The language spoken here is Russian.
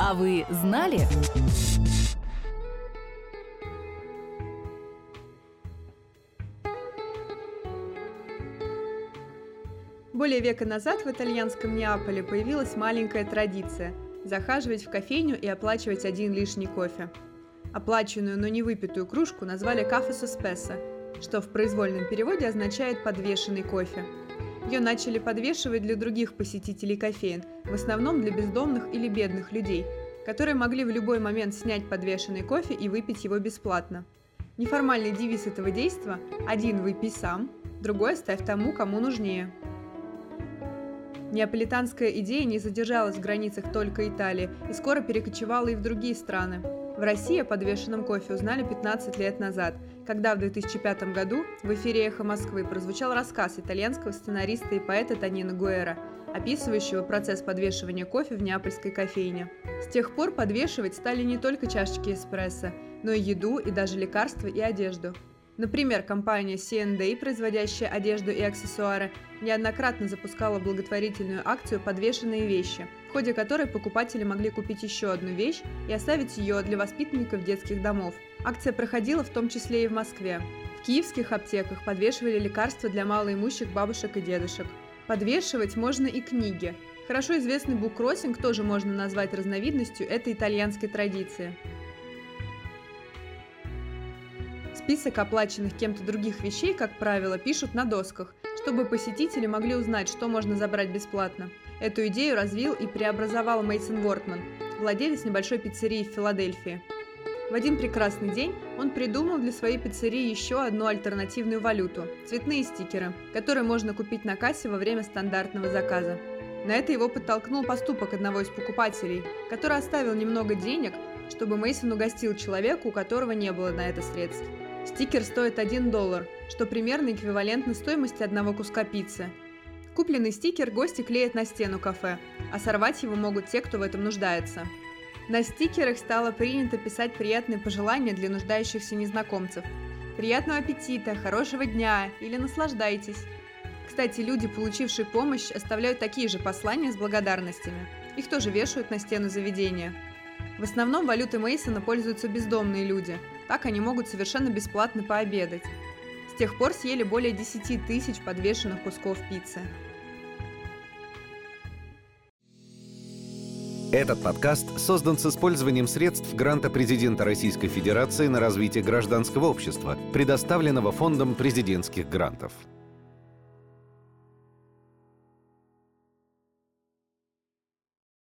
А вы знали? Более века назад в итальянском Неаполе появилась маленькая традиция – захаживать в кофейню и оплачивать один лишний кофе. Оплаченную, но не выпитую кружку назвали «кафе суспеса», что в произвольном переводе означает «подвешенный кофе». Ее начали подвешивать для других посетителей кофеин, в основном для бездомных или бедных людей, которые могли в любой момент снять подвешенный кофе и выпить его бесплатно. Неформальный девиз этого действа – «один выпей сам», другой ставь тому, кому нужнее. Неаполитанская идея не задержалась в границах только Италии и скоро перекочевала и в другие страны. В России о подвешенном кофе узнали 15 лет назад, когда в 2005 году в эфире «Эхо Москвы» прозвучал рассказ итальянского сценариста и поэта Танина Гуэра, описывающего процесс подвешивания кофе в неапольской кофейне. С тех пор подвешивать стали не только чашечки эспрессо, но и еду, и даже лекарства и одежду. Например, компания C&A, производящая одежду и аксессуары, неоднократно запускала благотворительную акцию «Подвешенные вещи», в ходе которой покупатели могли купить еще одну вещь и оставить ее для воспитанников детских домов. Акция проходила в том числе и в Москве. В киевских аптеках подвешивали лекарства для малоимущих бабушек и дедушек. Подвешивать можно и книги. Хорошо известный буккроссинг тоже можно назвать разновидностью этой итальянской традиции. Список оплаченных кем-то других вещей, как правило, пишут на досках, чтобы посетители могли узнать, что можно забрать бесплатно. Эту идею развил и преобразовал Мейсон Вортман, владелец небольшой пиццерии в Филадельфии. В один прекрасный день он придумал для своей пиццерии еще одну альтернативную валюту – цветные стикеры, которые можно купить на кассе во время стандартного заказа. На это его подтолкнул поступок одного из покупателей, который оставил немного денег, чтобы Мейсон угостил человека, у которого не было на это средств. Стикер стоит 1 доллар, что примерно эквивалентно стоимости одного куска пиццы. Купленный стикер гости клеят на стену кафе, а сорвать его могут те, кто в этом нуждается. На стикерах стало принято писать приятные пожелания для нуждающихся незнакомцев. Приятного аппетита, хорошего дня или наслаждайтесь. Кстати, люди, получившие помощь, оставляют такие же послания с благодарностями. Их тоже вешают на стену заведения. В основном валютой Мейсона пользуются бездомные люди – так они могут совершенно бесплатно пообедать. С тех пор съели более 10 тысяч подвешенных кусков пиццы. Этот подкаст создан с использованием средств гранта президента Российской Федерации на развитие гражданского общества, предоставленного Фондом президентских грантов.